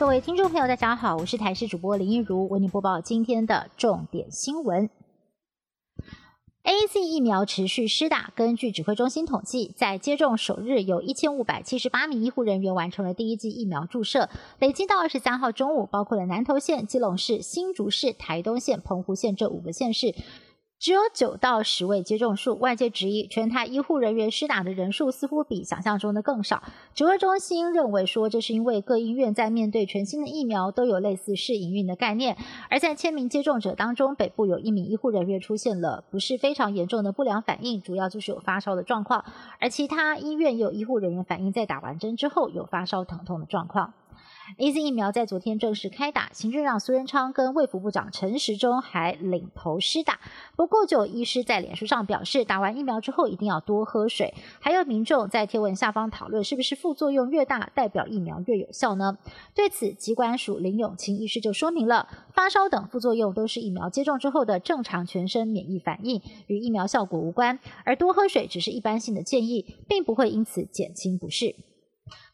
各位听众朋友，大家好，我是台视主播林一如，为您播报今天的重点新闻。A Z 疫苗持续施打，根据指挥中心统计，在接种首日，有一千五百七十八名医护人员完成了第一剂疫苗注射，累计到二十三号中午，包括了南投县、基隆市、新竹市、台东县、澎湖县这五个县市。只有九到十位接种数，外界质疑全台医护人员施打的人数似乎比想象中的更少。指挥中心认为说，这是因为各医院在面对全新的疫苗都有类似试营运的概念。而在千名接种者当中，北部有一名医护人员出现了不是非常严重的不良反应，主要就是有发烧的状况。而其他医院也有医护人员反映，在打完针之后有发烧疼痛的状况。A Z 疫苗在昨天正式开打，行政长苏贞昌跟卫福部长陈时中还领头施打。不过，就有医师在脸书上表示，打完疫苗之后一定要多喝水。还有民众在贴文下方讨论，是不是副作用越大，代表疫苗越有效呢？对此，疾管署林永清医师就说明了，发烧等副作用都是疫苗接种之后的正常全身免疫反应，与疫苗效果无关。而多喝水只是一般性的建议，并不会因此减轻不适。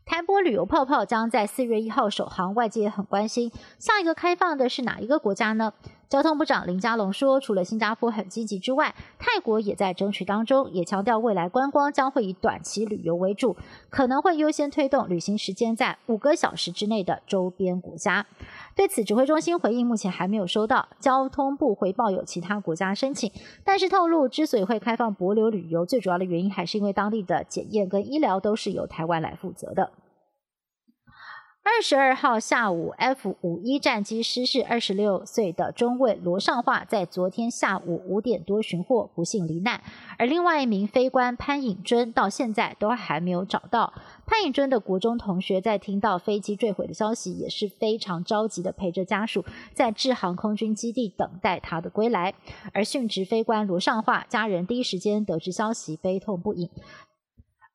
台波旅游泡泡将在四月一号首航，外界也很关心，下一个开放的是哪一个国家呢？交通部长林佳龙说，除了新加坡很积极之外，泰国也在争取当中，也强调未来观光将会以短期旅游为主，可能会优先推动旅行时间在五个小时之内的周边国家。对此，指挥中心回应，目前还没有收到交通部回报有其他国家申请，但是透露，之所以会开放博流旅游，最主要的原因还是因为当地的检验跟医疗都是由台湾来负责的。二十二号下午，F 五一战机失事，二十六岁的中尉罗尚化在昨天下午五点多寻获，不幸罹难。而另外一名飞官潘颖尊到现在都还没有找到。潘颖尊的国中同学在听到飞机坠毁的消息，也是非常着急的，陪着家属在智航空军基地等待他的归来。而殉职飞官罗尚化家人第一时间得知消息，悲痛不已。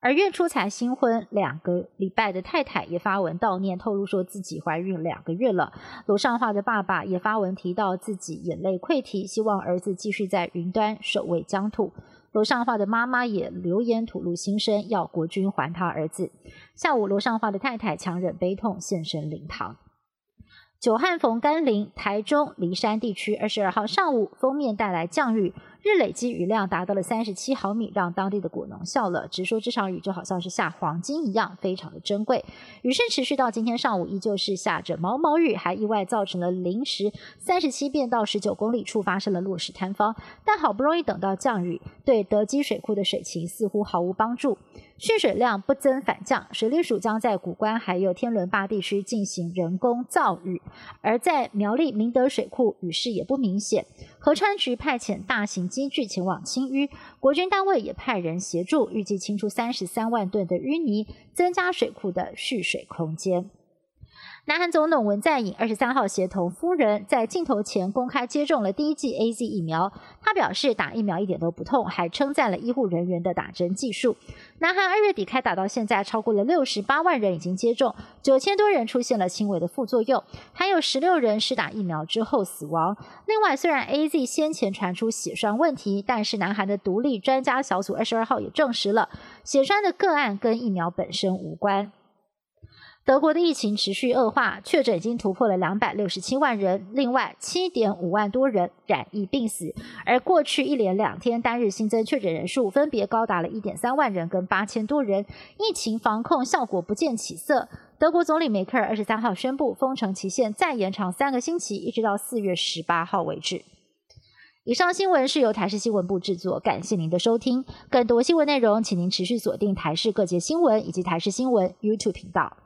而月初才新婚两个礼拜的太太也发文悼念，透露说自己怀孕两个月了。罗尚化的爸爸也发文提到自己眼泪溃堤，希望儿子继续在云端守卫疆土。罗尚化的妈妈也留言吐露心声，要国军还他儿子。下午，罗尚化的太太强忍悲痛现身灵堂。久旱逢甘霖，台中梨山地区二十二号上午封面带来降雨。日累积雨量达到了三十七毫米，让当地的果农笑了，直说这场雨就好像是下黄金一样，非常的珍贵。雨势持续到今天上午，依旧是下着毛毛雨，还意外造成了临时三十七变到十九公里处发生了落石坍方。但好不容易等到降雨，对德基水库的水情似乎毫无帮助，蓄水量不增反降。水利署将在古关还有天伦坝地区进行人工造雨，而在苗栗明德水库雨势也不明显。合川局派遣大型机具前往清淤，国军单位也派人协助，预计清出三十三万吨的淤泥，增加水库的蓄水空间。南韩总统文在寅二十三号协同夫人在镜头前公开接种了第一剂 A Z 疫苗。他表示打疫苗一点都不痛，还称赞了医护人员的打针技术。南韩二月底开打到现在，超过了六十八万人已经接种，九千多人出现了轻微的副作用，还有十六人是打疫苗之后死亡。另外，虽然 A Z 先前传出血栓问题，但是南韩的独立专家小组二十二号也证实了血栓的个案跟疫苗本身无关。德国的疫情持续恶化，确诊已经突破了两百六十七万人，另外七点五万多人染疫病死。而过去一连两天单日新增确诊人数分别高达了一点三万人跟八千多人，疫情防控效果不见起色。德国总理梅克尔二十三号宣布封城期限再延长三个星期，一直到四月十八号为止。以上新闻是由台视新闻部制作，感谢您的收听。更多新闻内容，请您持续锁定台视各界新闻以及台视新闻 YouTube 频道。